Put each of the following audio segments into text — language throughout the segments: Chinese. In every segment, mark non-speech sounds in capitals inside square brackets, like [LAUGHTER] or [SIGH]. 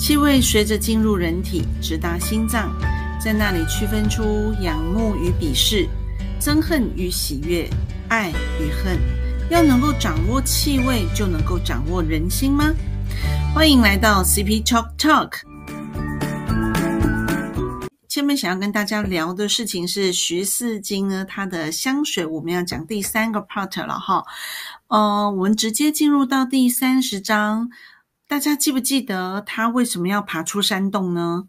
气味随着进入人体，直达心脏，在那里区分出仰慕与鄙视、憎恨与喜悦、爱与恨。要能够掌握气味，就能够掌握人心吗？欢迎来到 CP Talk Talk。前面想要跟大家聊的事情是徐四金呢，他的香水，我们要讲第三个 part 了哈。呃，我们直接进入到第三十章。大家记不记得他为什么要爬出山洞呢？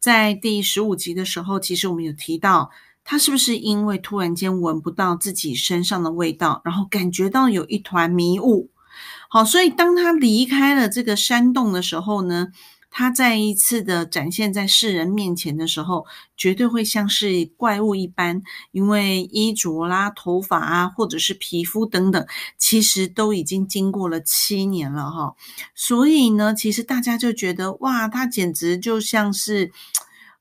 在第十五集的时候，其实我们有提到，他是不是因为突然间闻不到自己身上的味道，然后感觉到有一团迷雾。好，所以当他离开了这个山洞的时候呢？他再一次的展现在世人面前的时候，绝对会像是怪物一般，因为衣着啦、头发啊，或者是皮肤等等，其实都已经经过了七年了哈。所以呢，其实大家就觉得哇，他简直就像是。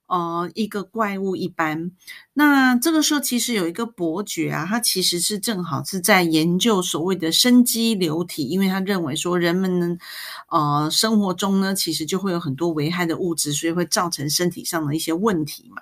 呃，一个怪物一般。那这个时候，其实有一个伯爵啊，他其实是正好是在研究所谓的生机流体，因为他认为说人们呢，呃，生活中呢，其实就会有很多危害的物质，所以会造成身体上的一些问题嘛。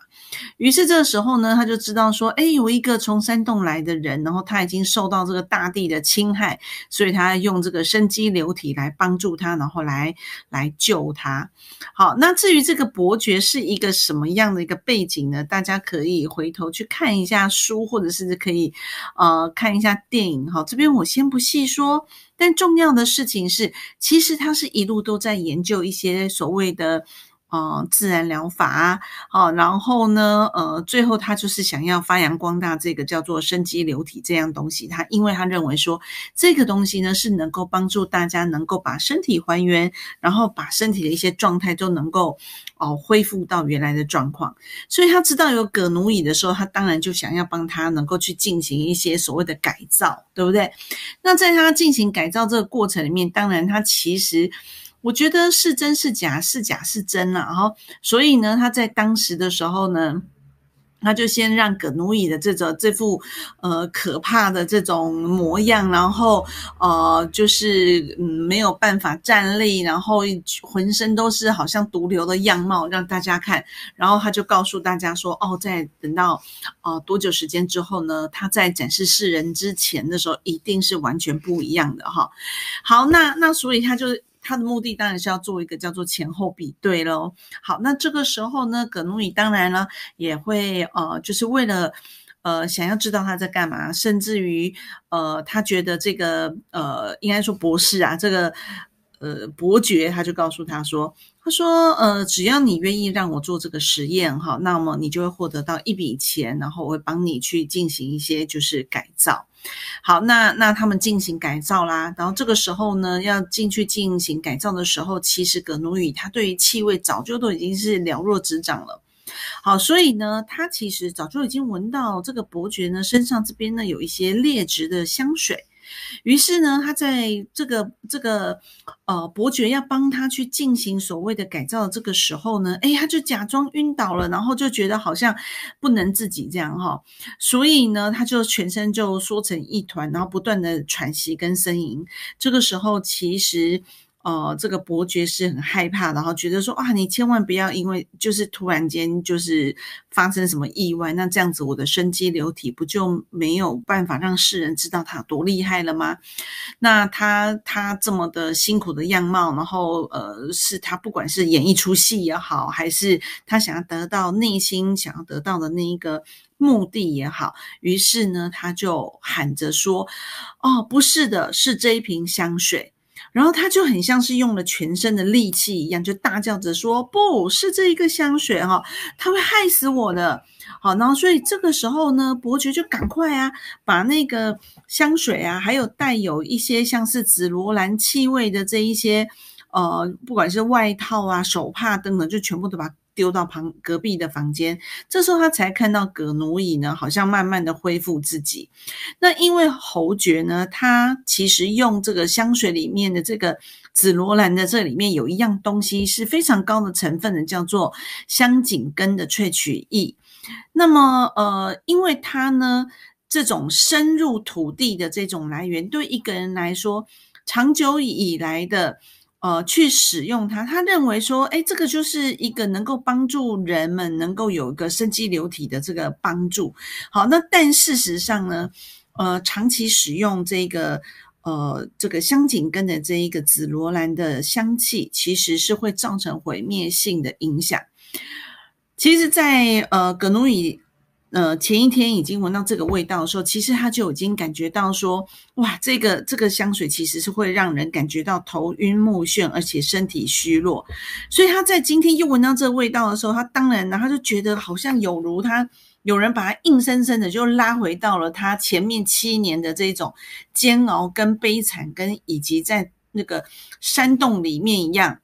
于是这个时候呢，他就知道说，哎，有一个从山洞来的人，然后他已经受到这个大地的侵害，所以他用这个生机流体来帮助他，然后来来救他。好，那至于这个伯爵是一个什么样的一个背景呢？大家可以回回头去看一下书，或者是可以呃看一下电影。哈，这边我先不细说，但重要的事情是，其实他是一路都在研究一些所谓的。哦，自然疗法啊，好，然后呢，呃，最后他就是想要发扬光大这个叫做生机流体这样东西。他因为他认为说这个东西呢是能够帮助大家能够把身体还原，然后把身体的一些状态都能够哦恢复到原来的状况。所以他知道有葛奴乙的时候，他当然就想要帮他能够去进行一些所谓的改造，对不对？那在他进行改造这个过程里面，当然他其实。我觉得是真是假，是假是真了。然后，所以呢，他在当时的时候呢，他就先让葛奴乙的这种这副呃可怕的这种模样，然后呃就是嗯没有办法站立，然后浑身都是好像毒瘤的样貌让大家看。然后他就告诉大家说：“哦，在等到呃多久时间之后呢？他在展示世人之前的时候，一定是完全不一样的哈。”好，那那所以他就是。他的目的当然是要做一个叫做前后比对喽。好，那这个时候呢，葛努伊当然呢也会呃，就是为了呃想要知道他在干嘛，甚至于呃他觉得这个呃应该说博士啊，这个呃伯爵他就告诉他说，他说呃只要你愿意让我做这个实验哈，那么你就会获得到一笔钱，然后我会帮你去进行一些就是改造。好，那那他们进行改造啦，然后这个时候呢，要进去进行改造的时候，其实葛努伊他对于气味早就都已经是了若指掌了。好，所以呢，他其实早就已经闻到这个伯爵呢身上这边呢有一些劣质的香水。于是呢，他在这个这个呃伯爵要帮他去进行所谓的改造的这个时候呢，哎，他就假装晕倒了，然后就觉得好像不能自己这样哈，所以呢，他就全身就缩成一团，然后不断的喘息跟呻吟。这个时候其实。呃，这个伯爵是很害怕，然后觉得说啊，你千万不要因为就是突然间就是发生什么意外，那这样子我的生机流体不就没有办法让世人知道他多厉害了吗？那他他这么的辛苦的样貌，然后呃，是他不管是演一出戏也好，还是他想要得到内心想要得到的那一个目的也好，于是呢，他就喊着说，哦，不是的，是这一瓶香水。然后他就很像是用了全身的力气一样，就大叫着说：“不是这一个香水哈，它会害死我的。”好，然后所以这个时候呢，伯爵就赶快啊，把那个香水啊，还有带有一些像是紫罗兰气味的这一些，呃，不管是外套啊、手帕等等，就全部都把。丢到旁隔壁的房间，这时候他才看到葛奴乙呢，好像慢慢的恢复自己。那因为侯爵呢，他其实用这个香水里面的这个紫罗兰的这里面有一样东西是非常高的成分的，叫做香景根的萃取液。那么呃，因为他呢这种深入土地的这种来源，对一个人来说，长久以来的。呃，去使用它，他认为说，哎，这个就是一个能够帮助人们能够有一个生机流体的这个帮助。好，那但事实上呢，呃，长期使用这个呃这个香景根的这一个紫罗兰的香气，其实是会造成毁灭性的影响。其实，在呃葛努伊。呃，前一天已经闻到这个味道的时候，其实他就已经感觉到说，哇，这个这个香水其实是会让人感觉到头晕目眩，而且身体虚弱。所以他在今天又闻到这个味道的时候，他当然呢，他就觉得好像有如他有人把他硬生生的就拉回到了他前面七年的这种煎熬跟悲惨，跟以及在那个山洞里面一样。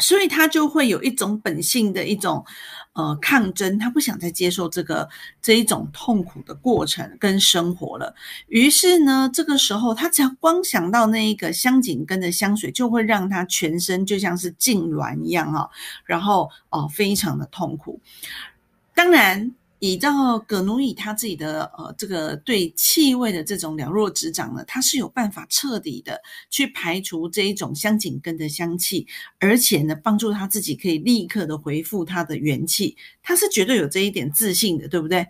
所以他就会有一种本性的一种。呃，抗争，他不想再接受这个这一种痛苦的过程跟生活了。于是呢，这个时候他只要光想到那一个香景根的香水，就会让他全身就像是痉挛一样哈，然后哦，非常的痛苦。当然。依照葛奴伊他自己的呃这个对气味的这种了若指掌呢，他是有办法彻底的去排除这一种香景根的香气，而且呢帮助他自己可以立刻的回复他的元气，他是绝对有这一点自信的，对不对？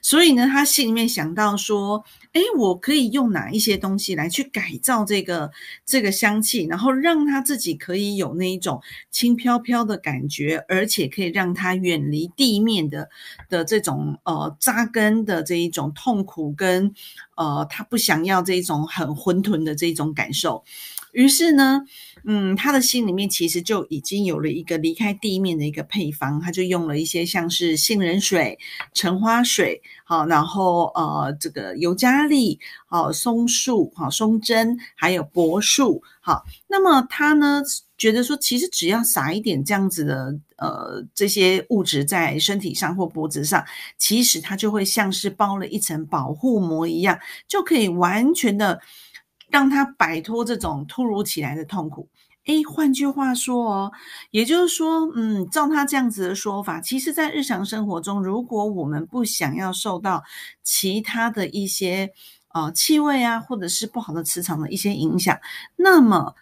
所以呢，他心里面想到说。哎，我可以用哪一些东西来去改造这个这个香气，然后让他自己可以有那一种轻飘飘的感觉，而且可以让它远离地面的的这种呃扎根的这一种痛苦跟呃他不想要这一种很混沌的这种感受。于是呢，嗯，他的心里面其实就已经有了一个离开地面的一个配方，他就用了一些像是杏仁水、橙花水，好，然后呃，这个尤加利，好，松树，好，松针，还有柏树，好，那么他呢觉得说，其实只要撒一点这样子的呃这些物质在身体上或脖子上，其实它就会像是包了一层保护膜一样，就可以完全的。让他摆脱这种突如其来的痛苦。诶，换句话说哦，也就是说，嗯，照他这样子的说法，其实，在日常生活中，如果我们不想要受到其他的一些呃气味啊，或者是不好的磁场的一些影响，那么。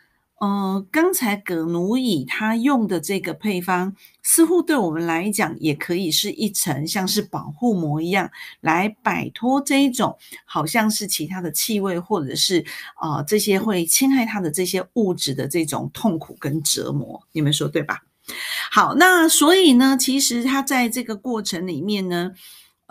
呃，刚才葛奴乙他用的这个配方，似乎对我们来讲也可以是一层像是保护膜一样，来摆脱这一种好像是其他的气味，或者是啊这些会侵害它的这些物质的这种痛苦跟折磨。你们说对吧？好，那所以呢，其实他在这个过程里面呢。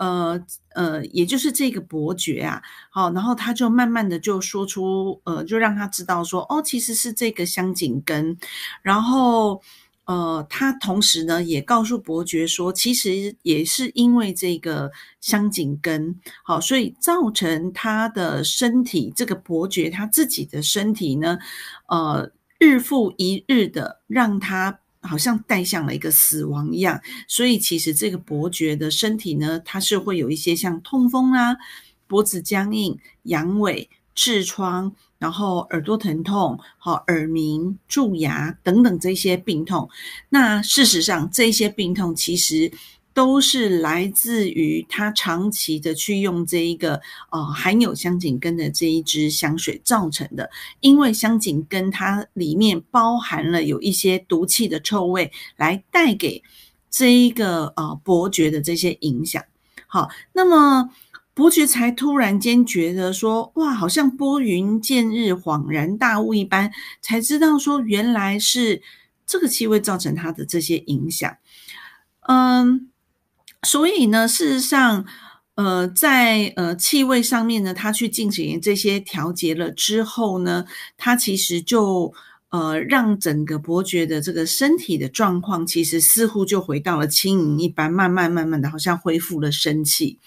呃呃，也就是这个伯爵啊，好，然后他就慢慢的就说出，呃，就让他知道说，哦，其实是这个香景根，然后呃，他同时呢也告诉伯爵说，其实也是因为这个香景根，好，所以造成他的身体，这个伯爵他自己的身体呢，呃，日复一日的让他。好像带向了一个死亡一样，所以其实这个伯爵的身体呢，它是会有一些像痛风啊、脖子僵硬、阳痿、痔疮，然后耳朵疼痛、好耳鸣、蛀牙等等这些病痛。那事实上，这些病痛其实。都是来自于他长期的去用这一个呃含有香景根的这一支香水造成的，因为香景根它里面包含了有一些毒气的臭味，来带给这一个呃伯爵的这些影响。好，那么伯爵才突然间觉得说，哇，好像拨云见日、恍然大悟一般，才知道说原来是这个气味造成他的这些影响。嗯。所以呢，事实上，呃，在呃气味上面呢，他去进行这些调节了之后呢，他其实就呃让整个伯爵的这个身体的状况，其实似乎就回到了轻盈一般，慢慢慢慢的，好像恢复了生气。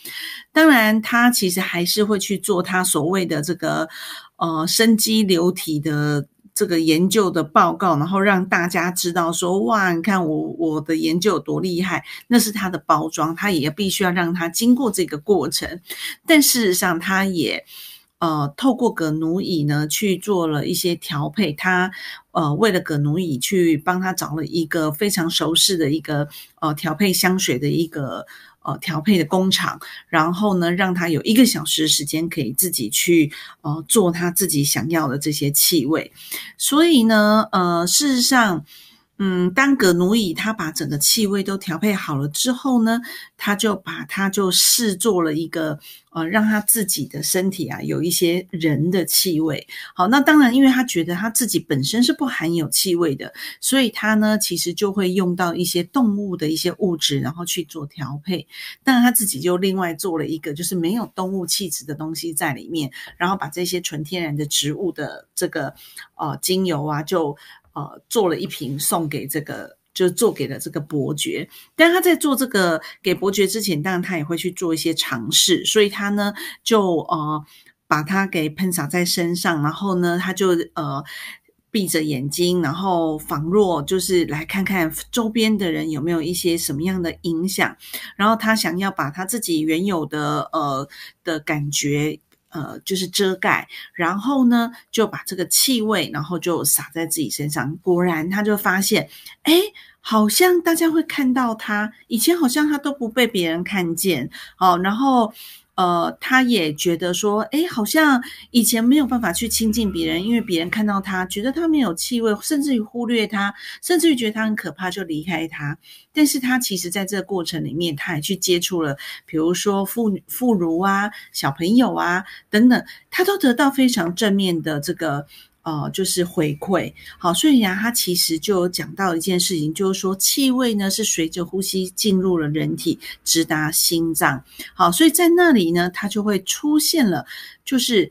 当然，他其实还是会去做他所谓的这个呃生机流体的。这个研究的报告，然后让大家知道说，哇，你看我我的研究有多厉害，那是它的包装，它也必须要让它经过这个过程。但事实上，它也呃透过葛奴乙呢去做了一些调配，他呃为了葛奴乙去帮他找了一个非常熟悉的一个呃调配香水的一个。呃调配的工厂，然后呢，让他有一个小时的时间可以自己去呃做他自己想要的这些气味。所以呢，呃，事实上。嗯，当葛奴乙他把整个气味都调配好了之后呢，他就把他就视作了一个呃，让他自己的身体啊有一些人的气味。好，那当然，因为他觉得他自己本身是不含有气味的，所以他呢其实就会用到一些动物的一些物质，然后去做调配。但他自己就另外做了一个就是没有动物气质的东西在里面，然后把这些纯天然的植物的这个呃精油啊就。呃，做了一瓶送给这个，就做给了这个伯爵。但他在做这个给伯爵之前，当然他也会去做一些尝试，所以他呢就呃把它给喷洒在身上，然后呢他就呃闭着眼睛，然后仿若就是来看看周边的人有没有一些什么样的影响，然后他想要把他自己原有的呃的感觉。呃，就是遮盖，然后呢，就把这个气味，然后就撒在自己身上。果然，他就发现，哎，好像大家会看到他，以前好像他都不被别人看见，哦，然后。呃，他也觉得说，哎，好像以前没有办法去亲近别人，因为别人看到他，觉得他没有气味，甚至于忽略他，甚至于觉得他很可怕，就离开他。但是他其实在这个过程里面，他也去接触了，比如说妇妇孺啊、小朋友啊等等，他都得到非常正面的这个。哦，就是回馈好，所以呀，它其实就有讲到一件事情，就是说气味呢是随着呼吸进入了人体，直达心脏。好，所以在那里呢，它就会出现了，就是。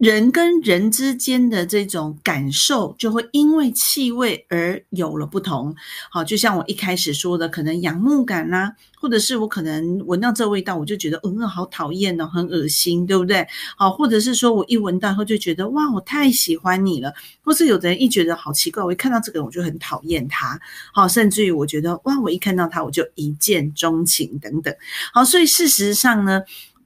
人跟人之间的这种感受，就会因为气味而有了不同。好，就像我一开始说的，可能仰慕感啦，或者是我可能闻到这味道，我就觉得嗯，好讨厌哦，很恶心，对不对？好，或者是说我一闻到后就觉得哇，我太喜欢你了，或是有的人一觉得好奇怪，我一看到这个人我就很讨厌他。好，甚至于我觉得哇，我一看到他我就一见钟情等等。好，所以事实上呢。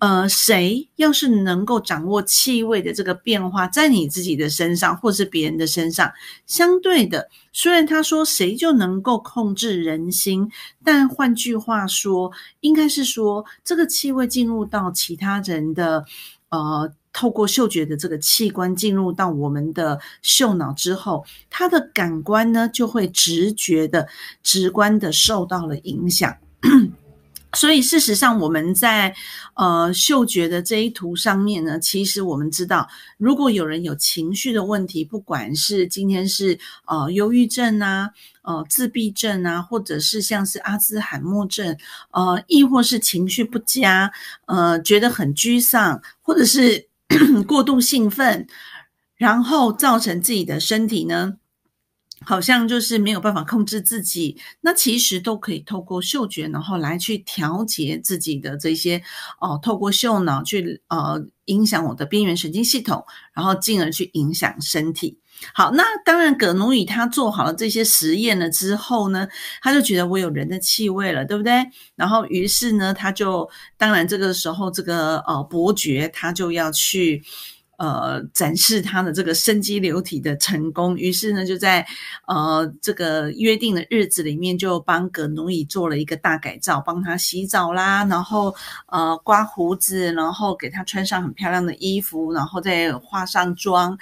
呃，谁要是能够掌握气味的这个变化，在你自己的身上，或是别人的身上，相对的，虽然他说谁就能够控制人心，但换句话说，应该是说这个气味进入到其他人的，呃，透过嗅觉的这个器官进入到我们的嗅脑之后，他的感官呢就会直觉的、直观的受到了影响。[COUGHS] 所以，事实上，我们在呃嗅觉的这一图上面呢，其实我们知道，如果有人有情绪的问题，不管是今天是呃忧郁症啊、呃自闭症啊，或者是像是阿兹海默症，呃，亦或是情绪不佳，呃，觉得很沮丧，或者是 [COUGHS] 过度兴奋，然后造成自己的身体呢。好像就是没有办法控制自己，那其实都可以透过嗅觉，然后来去调节自己的这些哦，透过嗅脑去呃影响我的边缘神经系统，然后进而去影响身体。好，那当然葛奴乙他做好了这些实验了之后呢，他就觉得我有人的气味了，对不对？然后于是呢，他就当然这个时候这个呃伯爵他就要去。呃，展示他的这个生机流体的成功，于是呢，就在呃这个约定的日子里面，就帮葛奴乙做了一个大改造，帮他洗澡啦，然后呃刮胡子，然后给他穿上很漂亮的衣服，然后再化上妆。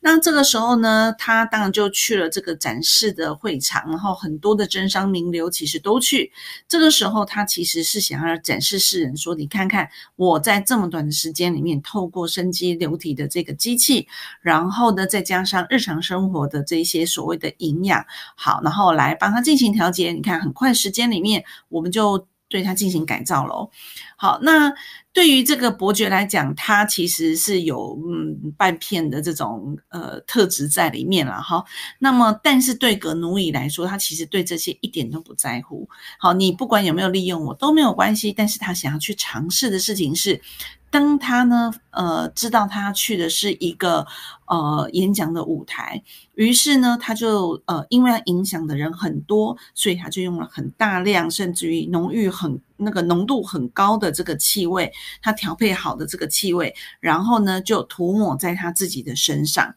那这个时候呢，他当然就去了这个展示的会场，然后很多的真商名流其实都去。这个时候，他其实是想要展示世人说：“你看看我在这么短的时间里面，透过生机流体。”你的这个机器，然后呢，再加上日常生活的这些所谓的营养，好，然后来帮他进行调节。你看，很快时间里面，我们就对它进行改造喽。好，那对于这个伯爵来讲，他其实是有嗯半片的这种呃特质在里面了哈。那么，但是对格努伊来说，他其实对这些一点都不在乎。好，你不管有没有利用我都没有关系，但是他想要去尝试的事情是。当他呢，呃，知道他去的是一个呃演讲的舞台，于是呢，他就呃，因为影响的人很多，所以他就用了很大量，甚至于浓郁很。那个浓度很高的这个气味，他调配好的这个气味，然后呢就涂抹在他自己的身上。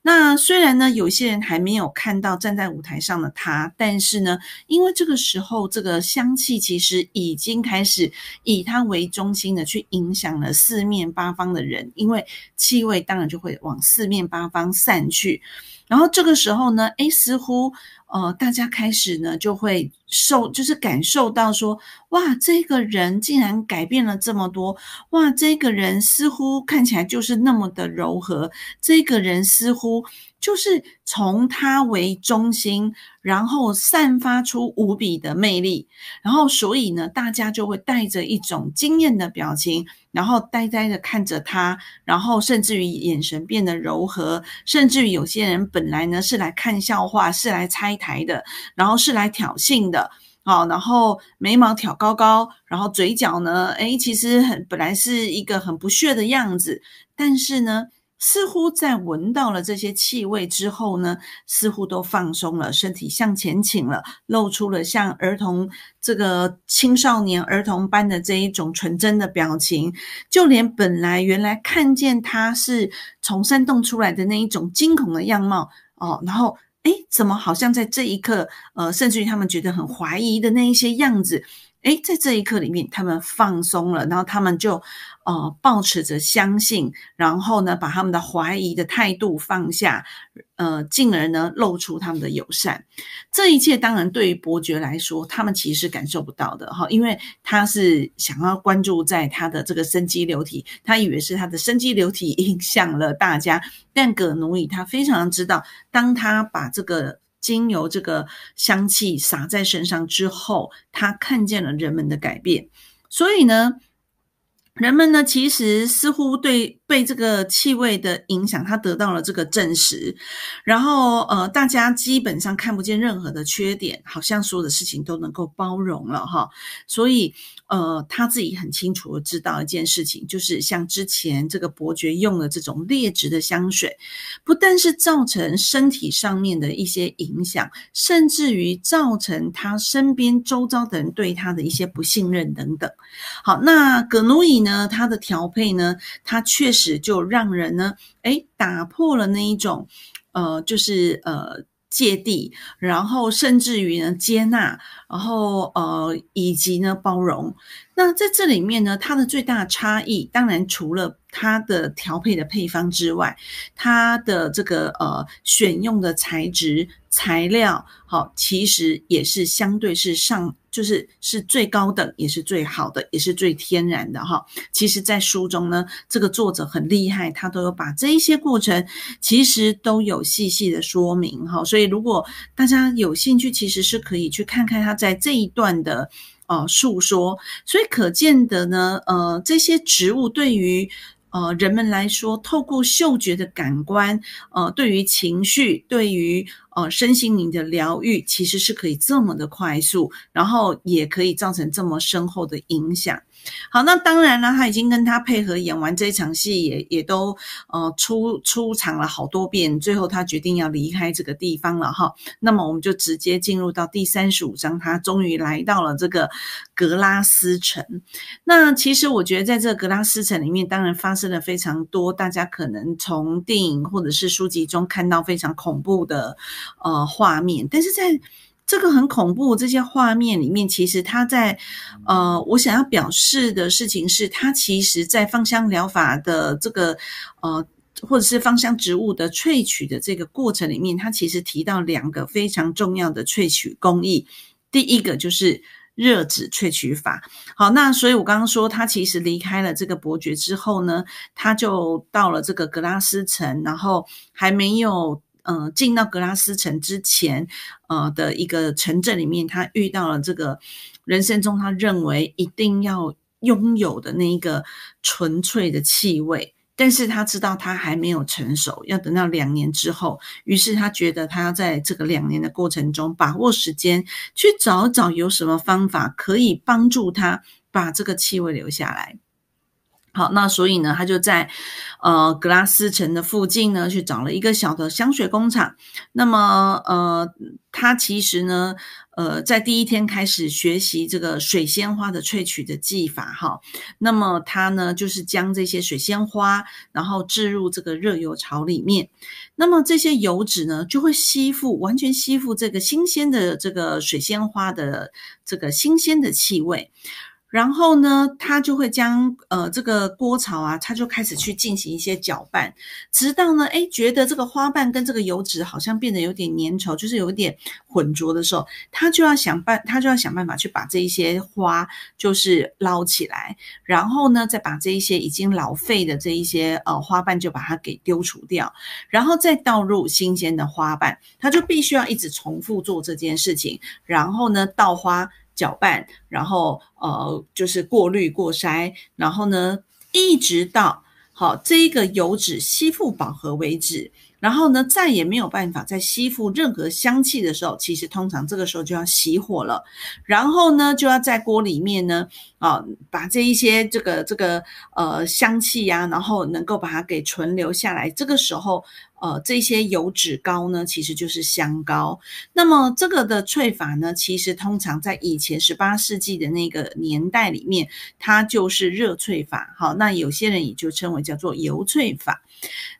那虽然呢有些人还没有看到站在舞台上的他，但是呢，因为这个时候这个香气其实已经开始以他为中心的去影响了四面八方的的人，因为气味当然就会往四面八方散去。然后这个时候呢，诶，似乎呃，大家开始呢就会受，就是感受到说，哇，这个人竟然改变了这么多，哇，这个人似乎看起来就是那么的柔和，这个人似乎。就是从他为中心，然后散发出无比的魅力，然后所以呢，大家就会带着一种惊艳的表情，然后呆呆的看着他，然后甚至于眼神变得柔和，甚至于有些人本来呢是来看笑话，是来拆台的，然后是来挑衅的，好，然后眉毛挑高高，然后嘴角呢，诶，其实很本来是一个很不屑的样子，但是呢。似乎在闻到了这些气味之后呢，似乎都放松了，身体向前倾了，露出了像儿童这个青少年儿童般的这一种纯真的表情。就连本来原来看见他是从山洞出来的那一种惊恐的样貌哦，然后诶，怎么好像在这一刻，呃，甚至于他们觉得很怀疑的那一些样子。诶，在这一刻里面，他们放松了，然后他们就呃保持着相信，然后呢，把他们的怀疑的态度放下，呃，进而呢露出他们的友善。这一切当然对于伯爵来说，他们其实感受不到的哈，因为他是想要关注在他的这个生机流体，他以为是他的生机流体影响了大家，但葛奴伊他非常知道，当他把这个。精油这个香气洒在身上之后，他看见了人们的改变，所以呢。人们呢，其实似乎对被这个气味的影响，他得到了这个证实。然后，呃，大家基本上看不见任何的缺点，好像所有的事情都能够包容了哈。所以，呃，他自己很清楚的知道一件事情，就是像之前这个伯爵用的这种劣质的香水，不但是造成身体上面的一些影响，甚至于造成他身边周遭的人对他的一些不信任等等。好，那葛努伊呢？他，的调配呢，他确实就让人呢，哎，打破了那一种，呃，就是呃芥蒂，然后甚至于呢接纳，然后呃以及呢包容。那在这里面呢，它的最大差异，当然除了它的调配的配方之外，它的这个呃选用的材质材料，好，其实也是相对是上。就是是最高等，也是最好的，也是最天然的哈。其实，在书中呢，这个作者很厉害，他都有把这一些过程，其实都有细细的说明哈。所以，如果大家有兴趣，其实是可以去看看他在这一段的呃述说。所以，可见的呢，呃，这些植物对于。呃，人们来说，透过嗅觉的感官，呃，对于情绪，对于呃身心灵的疗愈，其实是可以这么的快速，然后也可以造成这么深厚的影响。好，那当然了，他已经跟他配合演完这一场戏，也也都呃出出场了好多遍，最后他决定要离开这个地方了哈。那么我们就直接进入到第三十五章，他终于来到了这个格拉斯城。那其实我觉得在这个格拉斯城里面，当然发生了非常多大家可能从电影或者是书籍中看到非常恐怖的呃画面，但是在这个很恐怖，这些画面里面，其实他在，呃，我想要表示的事情是，他其实在芳香疗法的这个，呃，或者是芳香植物的萃取的这个过程里面，他其实提到两个非常重要的萃取工艺。第一个就是热脂萃取法。好，那所以我刚刚说，他其实离开了这个伯爵之后呢，他就到了这个格拉斯城，然后还没有。呃，进到格拉斯城之前，呃的一个城镇里面，他遇到了这个人生中他认为一定要拥有的那一个纯粹的气味，但是他知道他还没有成熟，要等到两年之后，于是他觉得他要在这个两年的过程中把握时间，去找找有什么方法可以帮助他把这个气味留下来。好，那所以呢，他就在呃格拉斯城的附近呢，去找了一个小的香水工厂。那么呃，他其实呢，呃，在第一天开始学习这个水仙花的萃取的技法哈。那么他呢，就是将这些水仙花，然后置入这个热油槽里面。那么这些油脂呢，就会吸附，完全吸附这个新鲜的这个水仙花的这个新鲜的气味。然后呢，他就会将呃这个锅槽啊，他就开始去进行一些搅拌，直到呢，哎，觉得这个花瓣跟这个油脂好像变得有点粘稠，就是有点浑浊的时候，他就要想办，他就要想办法去把这一些花就是捞起来，然后呢，再把这一些已经老废的这一些呃花瓣就把它给丢除掉，然后再倒入新鲜的花瓣，他就必须要一直重复做这件事情，然后呢，倒花。搅拌，然后呃，就是过滤过筛，然后呢，一直到好这个油脂吸附饱和为止。然后呢，再也没有办法再吸附任何香气的时候，其实通常这个时候就要熄火了。然后呢，就要在锅里面呢，啊，把这一些这个这个呃香气呀，然后能够把它给存留下来。这个时候。呃，这些油脂膏呢，其实就是香膏。那么这个的萃法呢，其实通常在以前十八世纪的那个年代里面，它就是热萃法。好，那有些人也就称为叫做油萃法。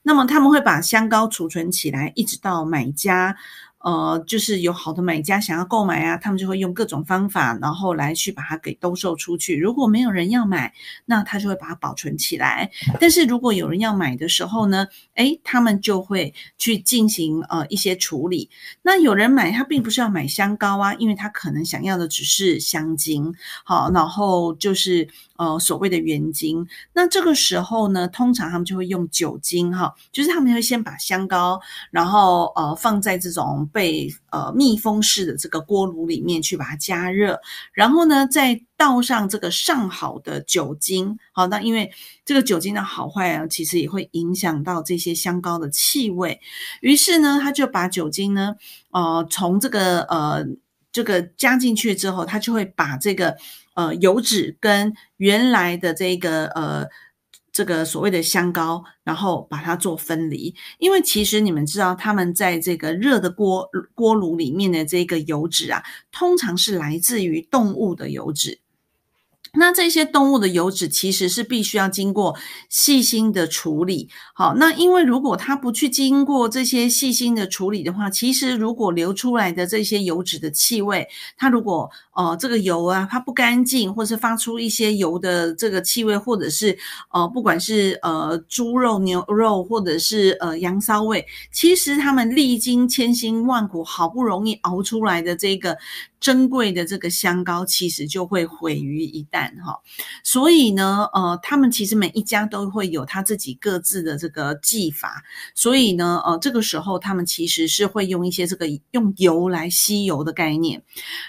那么他们会把香膏储存起来，一直到买家。呃，就是有好的买家想要购买啊，他们就会用各种方法，然后来去把它给兜售出去。如果没有人要买，那他就会把它保存起来。但是如果有人要买的时候呢，诶，他们就会去进行呃一些处理。那有人买，他并不是要买香膏啊，因为他可能想要的只是香精，好，然后就是呃所谓的原精。那这个时候呢，通常他们就会用酒精哈，就是他们会先把香膏，然后呃放在这种。被呃密封式的这个锅炉里面去把它加热，然后呢再倒上这个上好的酒精。好，那因为这个酒精的好坏啊，其实也会影响到这些香膏的气味。于是呢，他就把酒精呢，呃，从这个呃这个加进去之后，他就会把这个呃油脂跟原来的这个呃。这个所谓的香膏，然后把它做分离，因为其实你们知道，他们在这个热的锅锅炉里面的这个油脂啊，通常是来自于动物的油脂。那这些动物的油脂其实是必须要经过细心的处理。好，那因为如果它不去经过这些细心的处理的话，其实如果流出来的这些油脂的气味，它如果呃这个油啊它不干净，或是发出一些油的这个气味，或者是呃不管是呃猪肉、牛肉，或者是呃羊骚味，其实他们历经千辛万苦，好不容易熬出来的这个。珍贵的这个香膏其实就会毁于一旦哈，所以呢，呃，他们其实每一家都会有他自己各自的这个技法，所以呢，呃，这个时候他们其实是会用一些这个用油来吸油的概念。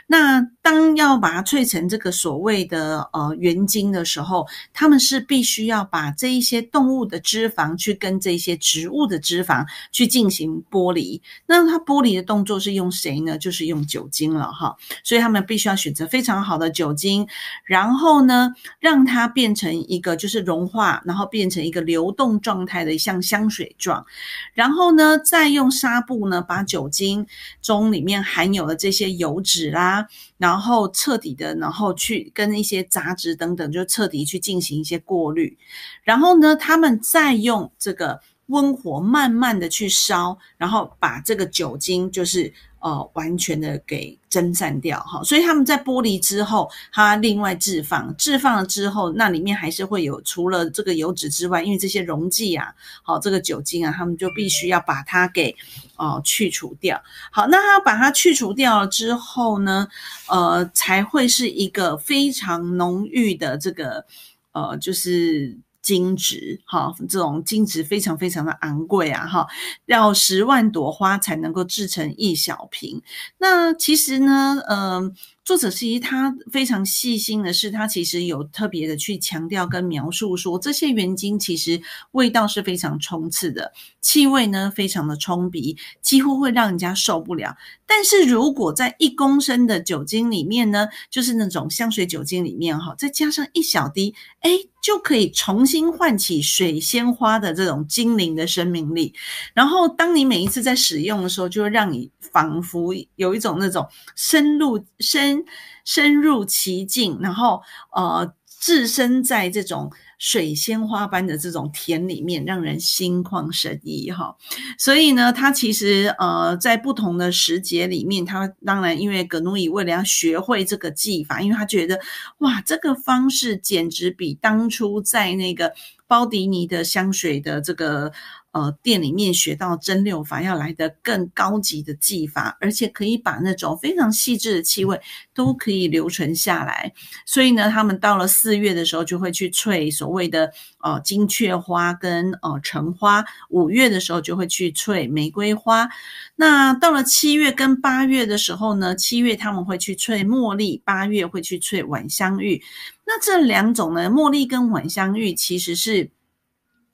那当要把它萃成这个所谓的呃原精的时候，他们是必须要把这一些动物的脂肪去跟这些植物的脂肪去进行剥离。那它剥离的动作是用谁呢？就是用酒精了哈。所以他们必须要选择非常好的酒精，然后后呢，让它变成一个就是融化，然后变成一个流动状态的像香水状，然后呢，再用纱布呢把酒精中里面含有的这些油脂啦，然后彻底的，然后去跟一些杂质等等，就彻底去进行一些过滤，然后呢，他们再用这个温火慢慢的去烧，然后把这个酒精就是。呃，完全的给蒸散掉哈，所以他们在剥离之后，它另外置放，置放了之后，那里面还是会有除了这个油脂之外，因为这些溶剂啊，好，这个酒精啊，他们就必须要把它给哦去除掉。好，那它把它去除掉了之后呢，呃，才会是一个非常浓郁的这个呃，就是。金值哈，这种金值非常非常的昂贵啊哈，要十万朵花才能够制成一小瓶。那其实呢，嗯。作者其实他非常细心的是，他其实有特别的去强调跟描述说，这些原精其实味道是非常冲刺的，气味呢非常的冲鼻，几乎会让人家受不了。但是如果在一公升的酒精里面呢，就是那种香水酒精里面哈，再加上一小滴，哎，就可以重新唤起水仙花的这种精灵的生命力。然后当你每一次在使用的时候，就会让你仿佛有一种那种深入深深入其境，然后呃置身在这种。水仙花般的这种田里面，让人心旷神怡哈。所以呢，它其实呃，在不同的时节里面，它当然因为格努伊为了要学会这个技法，因为他觉得哇，这个方式简直比当初在那个包迪尼的香水的这个。呃，店里面学到蒸馏法要来的更高级的技法，而且可以把那种非常细致的气味都可以留存下来。所以呢，他们到了四月的时候就会去萃所谓的呃金雀花跟呃橙花，五月的时候就会去萃玫瑰花。那到了七月跟八月的时候呢，七月他们会去萃茉莉，八月会去萃晚香玉。那这两种呢，茉莉跟晚香玉其实是。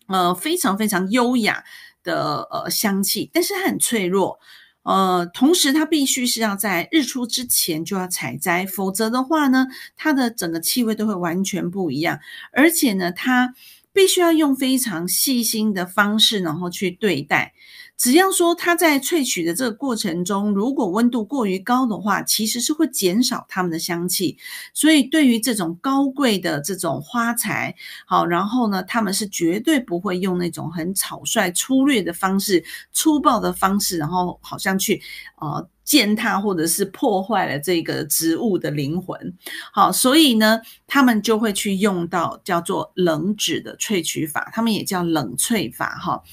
呃，非常非常优雅的呃香气，但是它很脆弱，呃，同时它必须是要在日出之前就要采摘，否则的话呢，它的整个气味都会完全不一样，而且呢，它必须要用非常细心的方式，然后去对待。只要说它在萃取的这个过程中，如果温度过于高的话，其实是会减少它们的香气。所以对于这种高贵的这种花材，好，然后呢，他们是绝对不会用那种很草率、粗略的方式、粗暴的方式，然后好像去呃。践踏或者是破坏了这个植物的灵魂，好，所以呢，他们就会去用到叫做冷脂的萃取法，他们也叫冷萃法，哈。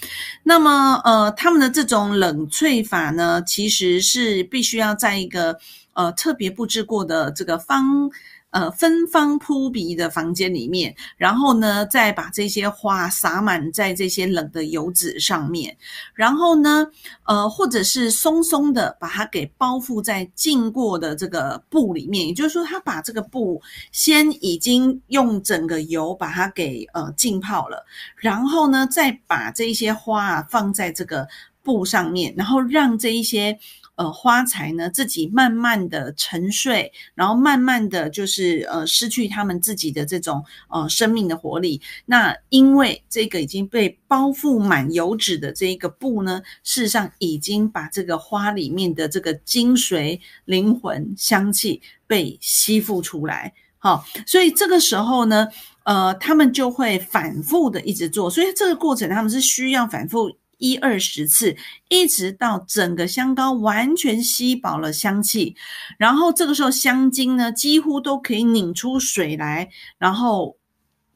那么，呃，他们的这种冷萃法呢，其实是必须要在一个呃特别布置过的这个方。呃，芬芳扑鼻的房间里面，然后呢，再把这些花撒满在这些冷的油纸上面，然后呢，呃，或者是松松的把它给包覆在浸过的这个布里面，也就是说，他把这个布先已经用整个油把它给呃浸泡了，然后呢，再把这些花啊放在这个布上面，然后让这一些。呃，花材呢自己慢慢的沉睡，然后慢慢的就是呃失去他们自己的这种呃生命的活力。那因为这个已经被包覆满油脂的这一个布呢，事实上已经把这个花里面的这个精髓、灵魂、香气被吸附出来。好，所以这个时候呢，呃，他们就会反复的一直做，所以这个过程他们是需要反复。一二十次，一直到整个香膏完全吸饱了香气，然后这个时候香精呢几乎都可以拧出水来，然后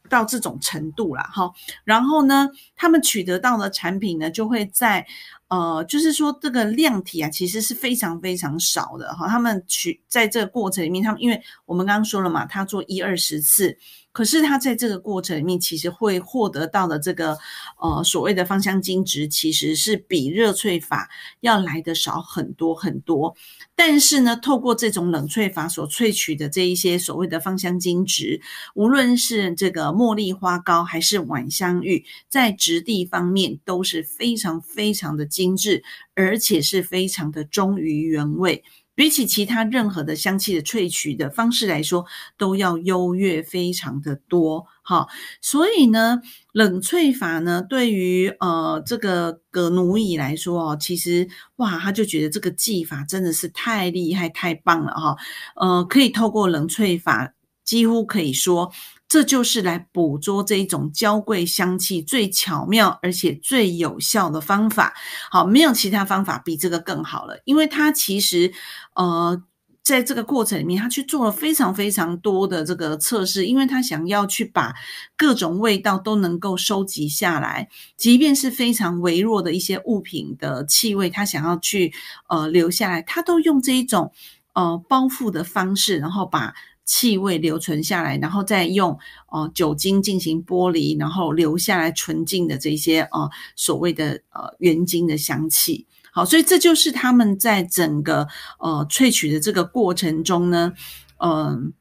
到这种程度了哈。然后呢，他们取得到的产品呢，就会在呃，就是说这个量体啊，其实是非常非常少的哈。他们取在这个过程里面，他们因为我们刚刚说了嘛，他做一二十次。可是他在这个过程里面，其实会获得到的这个呃所谓的芳香精值，其实是比热萃法要来的少很多很多。但是呢，透过这种冷萃法所萃取的这一些所谓的芳香精值，无论是这个茉莉花膏还是晚香玉，在质地方面都是非常非常的精致，而且是非常的忠于原味。比起其他任何的香气的萃取的方式来说，都要优越非常的多，哈。所以呢，冷萃法呢，对于呃这个葛奴乙来说哦，其实哇，他就觉得这个技法真的是太厉害、太棒了，哈。呃，可以透过冷萃法，几乎可以说。这就是来捕捉这一种娇贵香气最巧妙而且最有效的方法。好，没有其他方法比这个更好了，因为它其实，呃，在这个过程里面，他去做了非常非常多的这个测试，因为他想要去把各种味道都能够收集下来，即便是非常微弱的一些物品的气味，他想要去呃留下来，他都用这一种呃包覆的方式，然后把。气味留存下来，然后再用呃酒精进行剥离，然后留下来纯净的这些呃所谓的呃原精的香气。好，所以这就是他们在整个呃萃取的这个过程中呢，嗯。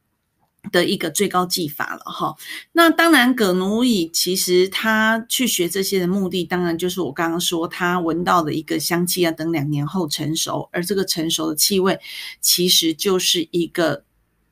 的一个最高技法了哈，那当然葛奴乙其实他去学这些的目的，当然就是我刚刚说他闻到的一个香气要等两年后成熟，而这个成熟的气味其实就是一个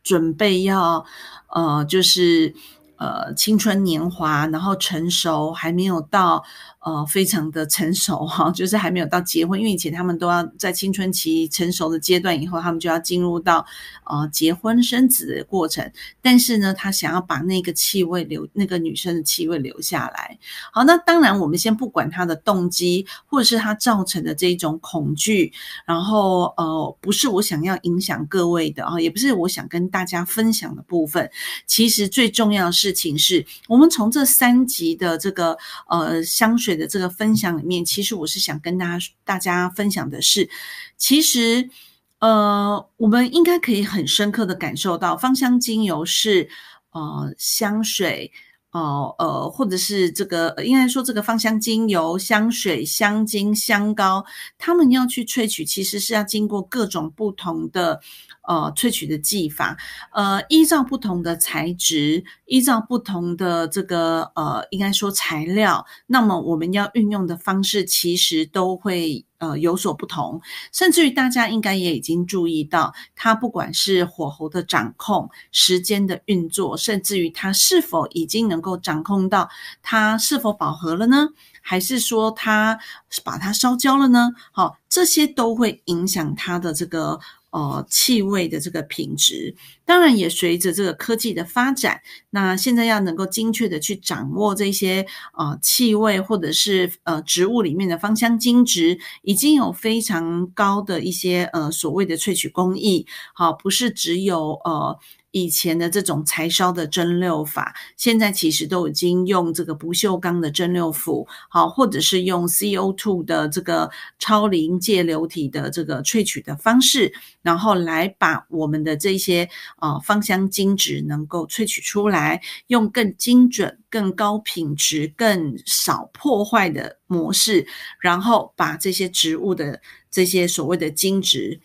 准备要呃就是呃青春年华，然后成熟还没有到。呃，非常的成熟哈，[LAUGHS] 就是还没有到结婚，因为以前他们都要在青春期成熟的阶段以后，他们就要进入到呃结婚生子的过程。但是呢，他想要把那个气味留，那个女生的气味留下来。好，那当然我们先不管他的动机，或者是他造成的这一种恐惧，然后呃，不是我想要影响各位的啊，也不是我想跟大家分享的部分。其实最重要的事情是我们从这三集的这个呃香水。的这个分享里面，其实我是想跟大家大家分享的是，其实呃，我们应该可以很深刻的感受到，芳香精油是呃香水，哦呃，或者是这个应该说这个芳香精油、香水、香精、香膏，他们要去萃取，其实是要经过各种不同的。呃，萃取的技法，呃，依照不同的材质，依照不同的这个呃，应该说材料，那么我们要运用的方式其实都会呃有所不同。甚至于大家应该也已经注意到，它不管是火候的掌控、时间的运作，甚至于它是否已经能够掌控到它是否饱和了呢？还是说它把它烧焦了呢？好，这些都会影响它的这个。呃，气味的这个品质，当然也随着这个科技的发展，那现在要能够精确的去掌握这些呃气味，或者是呃植物里面的芳香精质，已经有非常高的一些呃所谓的萃取工艺，好，不是只有呃。以前的这种柴烧的蒸馏法，现在其实都已经用这个不锈钢的蒸馏釜，好，或者是用 CO2 的这个超临界流体的这个萃取的方式，然后来把我们的这些呃芳香精质能够萃取出来，用更精准、更高品质、更少破坏的模式，然后把这些植物的这些所谓的精质。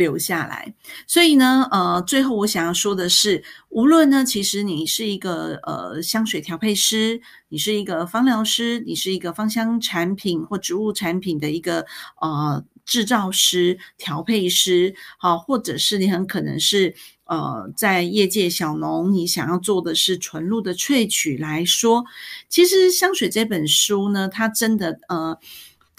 留下来，所以呢，呃，最后我想要说的是，无论呢，其实你是一个呃香水调配师，你是一个芳疗师，你是一个芳香产品或植物产品的一个呃制造师、调配师，好，或者是你很可能是呃在业界小农，你想要做的是纯露的萃取来说，其实香水这本书呢，它真的呃。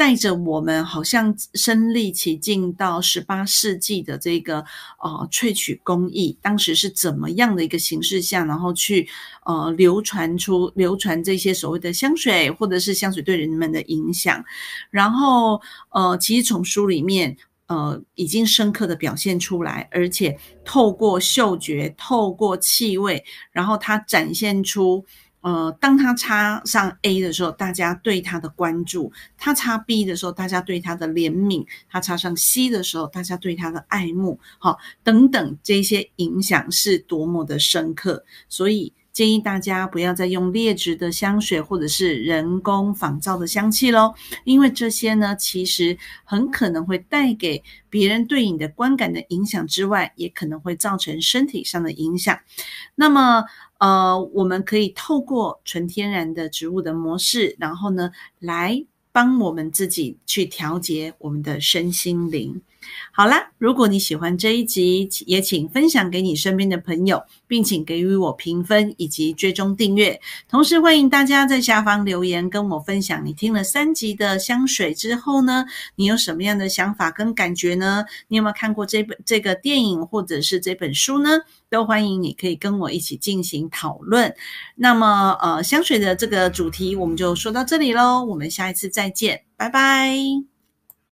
带着我们好像身历其境到十八世纪的这个呃萃取工艺，当时是怎么样的一个形式下，然后去呃流传出流传这些所谓的香水，或者是香水对人们的影响。然后呃，其实从书里面呃已经深刻的表现出来，而且透过嗅觉，透过气味，然后它展现出。呃，当他插上 A 的时候，大家对他的关注；他插 B 的时候，大家对他的怜悯；他插上 C 的时候，大家对他的爱慕，好，等等这些影响是多么的深刻。所以建议大家不要再用劣质的香水或者是人工仿造的香气喽，因为这些呢，其实很可能会带给别人对你的观感的影响之外，也可能会造成身体上的影响。那么。呃，我们可以透过纯天然的植物的模式，然后呢，来帮我们自己去调节我们的身心灵。好啦，如果你喜欢这一集，也请分享给你身边的朋友，并请给予我评分以及追踪订阅。同时，欢迎大家在下方留言跟我分享，你听了三集的香水之后呢，你有什么样的想法跟感觉呢？你有没有看过这本这个电影或者是这本书呢？都欢迎你可以跟我一起进行讨论。那么，呃，香水的这个主题我们就说到这里喽，我们下一次再见，拜拜。